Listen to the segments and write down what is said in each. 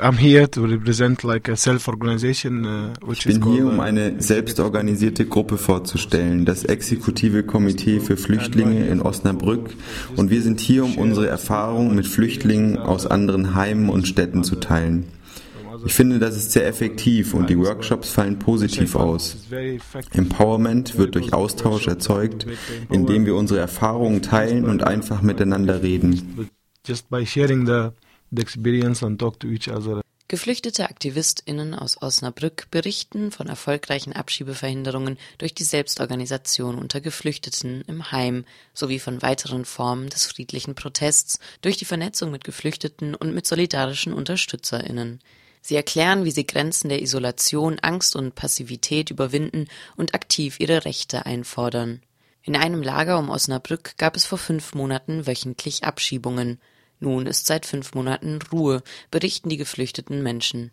I'm here to represent like a self-organization, uh, ich bin hier, um uh, eine selbstorganisierte Gruppe vorzustellen, das Exekutive Komitee für Flüchtlinge in Osnabrück. Und wir sind hier, um unsere Erfahrungen mit Flüchtlingen aus anderen Heimen und Städten zu teilen. Ich finde, das ist sehr effektiv und die Workshops fallen positiv aus. Empowerment wird durch Austausch erzeugt, indem wir unsere Erfahrungen teilen und einfach miteinander reden. Geflüchtete AktivistInnen aus Osnabrück berichten von erfolgreichen Abschiebeverhinderungen durch die Selbstorganisation unter Geflüchteten im Heim sowie von weiteren Formen des friedlichen Protests durch die Vernetzung mit Geflüchteten und mit solidarischen UnterstützerInnen. Sie erklären, wie sie Grenzen der Isolation, Angst und Passivität überwinden und aktiv ihre Rechte einfordern. In einem Lager um Osnabrück gab es vor fünf Monaten wöchentlich Abschiebungen. Nun ist seit fünf Monaten Ruhe, berichten die geflüchteten Menschen.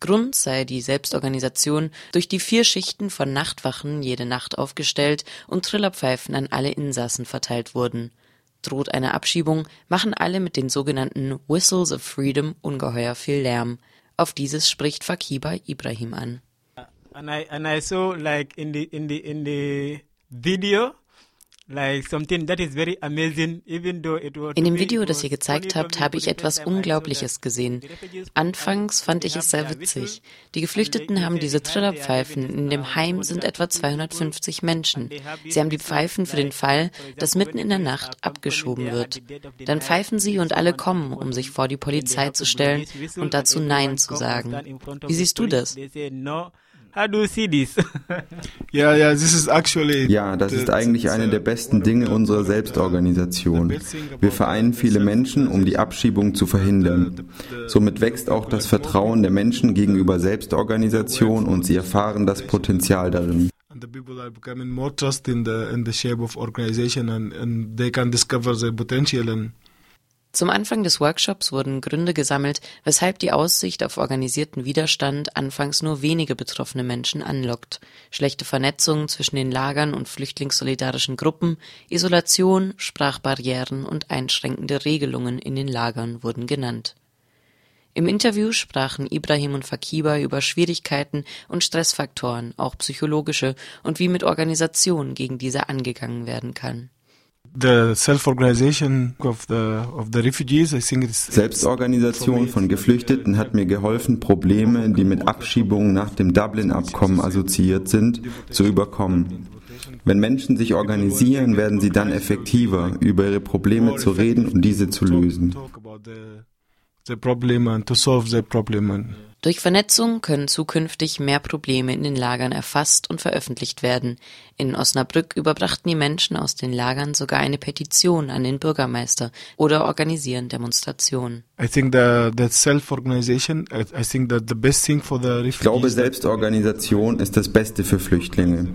Grund sei die Selbstorganisation, durch die vier Schichten von Nachtwachen jede Nacht aufgestellt und Trillerpfeifen an alle Insassen verteilt wurden. Droht eine Abschiebung, machen alle mit den sogenannten Whistles of Freedom ungeheuer viel Lärm. Auf dieses spricht Fakiba Ibrahim an. And I, and I saw like in the in the in the video in dem Video, das ihr gezeigt habt, habe ich etwas Unglaubliches gesehen. Anfangs fand ich es sehr witzig. Die Geflüchteten haben diese Trillerpfeifen. In dem Heim sind etwa 250 Menschen. Sie haben die Pfeifen für den Fall, dass mitten in der Nacht abgeschoben wird. Dann pfeifen sie und alle kommen, um sich vor die Polizei zu stellen und dazu Nein zu sagen. Wie siehst du das? How do you see this? ja, ja, this is actually ja, das ist eigentlich eine der besten Dinge unserer Selbstorganisation. Wir vereinen viele Menschen, um die Abschiebung zu verhindern. Somit wächst auch das Vertrauen der Menschen gegenüber Selbstorganisation und sie erfahren das Potenzial darin. the people are becoming more trust in the in the shape of organization and, and they can discover their potential and zum Anfang des Workshops wurden Gründe gesammelt, weshalb die Aussicht auf organisierten Widerstand anfangs nur wenige betroffene Menschen anlockt. Schlechte Vernetzung zwischen den Lagern und flüchtlingssolidarischen Gruppen, Isolation, Sprachbarrieren und einschränkende Regelungen in den Lagern wurden genannt. Im Interview sprachen Ibrahim und Fakiba über Schwierigkeiten und Stressfaktoren, auch psychologische, und wie mit Organisation gegen diese angegangen werden kann. Selbstorganisation von Geflüchteten hat mir geholfen, Probleme, die mit Abschiebungen nach dem Dublin-Abkommen assoziiert sind, zu überkommen. Wenn Menschen sich organisieren, werden sie dann effektiver, über ihre Probleme zu reden und diese zu lösen. Durch Vernetzung können zukünftig mehr Probleme in den Lagern erfasst und veröffentlicht werden. In Osnabrück überbrachten die Menschen aus den Lagern sogar eine Petition an den Bürgermeister oder organisieren Demonstrationen. Ich glaube, Selbstorganisation ist das Beste für Flüchtlinge.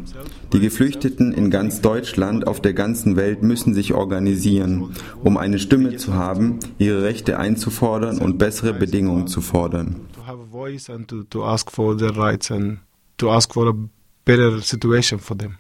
Die Geflüchteten in ganz Deutschland, auf der ganzen Welt müssen sich organisieren, um eine Stimme zu haben, ihre Rechte einzufordern und bessere Bedingungen zu fordern voice and to, to ask for their rights and to ask for a better situation for them.